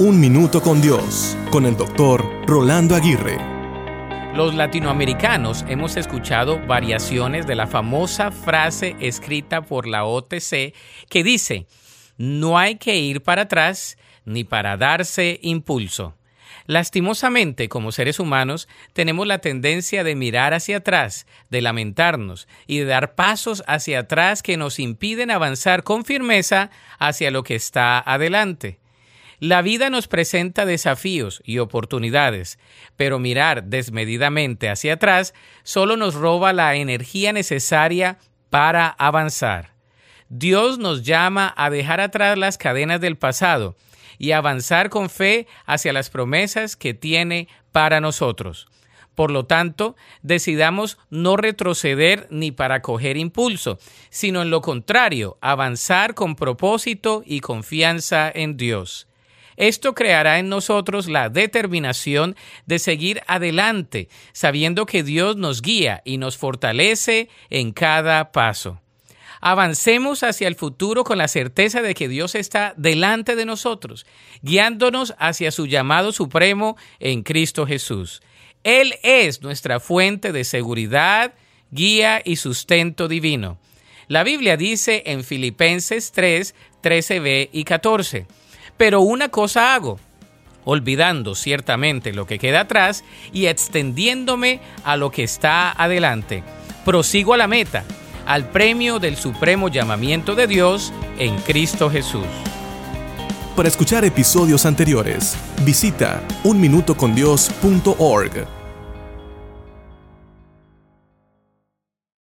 Un Minuto con Dios, con el doctor Rolando Aguirre. Los latinoamericanos hemos escuchado variaciones de la famosa frase escrita por la OTC que dice, no hay que ir para atrás ni para darse impulso. Lastimosamente, como seres humanos, tenemos la tendencia de mirar hacia atrás, de lamentarnos y de dar pasos hacia atrás que nos impiden avanzar con firmeza hacia lo que está adelante. La vida nos presenta desafíos y oportunidades, pero mirar desmedidamente hacia atrás solo nos roba la energía necesaria para avanzar. Dios nos llama a dejar atrás las cadenas del pasado y avanzar con fe hacia las promesas que tiene para nosotros. Por lo tanto, decidamos no retroceder ni para coger impulso, sino en lo contrario, avanzar con propósito y confianza en Dios. Esto creará en nosotros la determinación de seguir adelante, sabiendo que Dios nos guía y nos fortalece en cada paso. Avancemos hacia el futuro con la certeza de que Dios está delante de nosotros, guiándonos hacia su llamado supremo en Cristo Jesús. Él es nuestra fuente de seguridad, guía y sustento divino. La Biblia dice en Filipenses 3, 13b y 14, pero una cosa hago, olvidando ciertamente lo que queda atrás y extendiéndome a lo que está adelante. Prosigo a la meta, al premio del supremo llamamiento de Dios en Cristo Jesús. Para escuchar episodios anteriores, visita unminutocondios.org.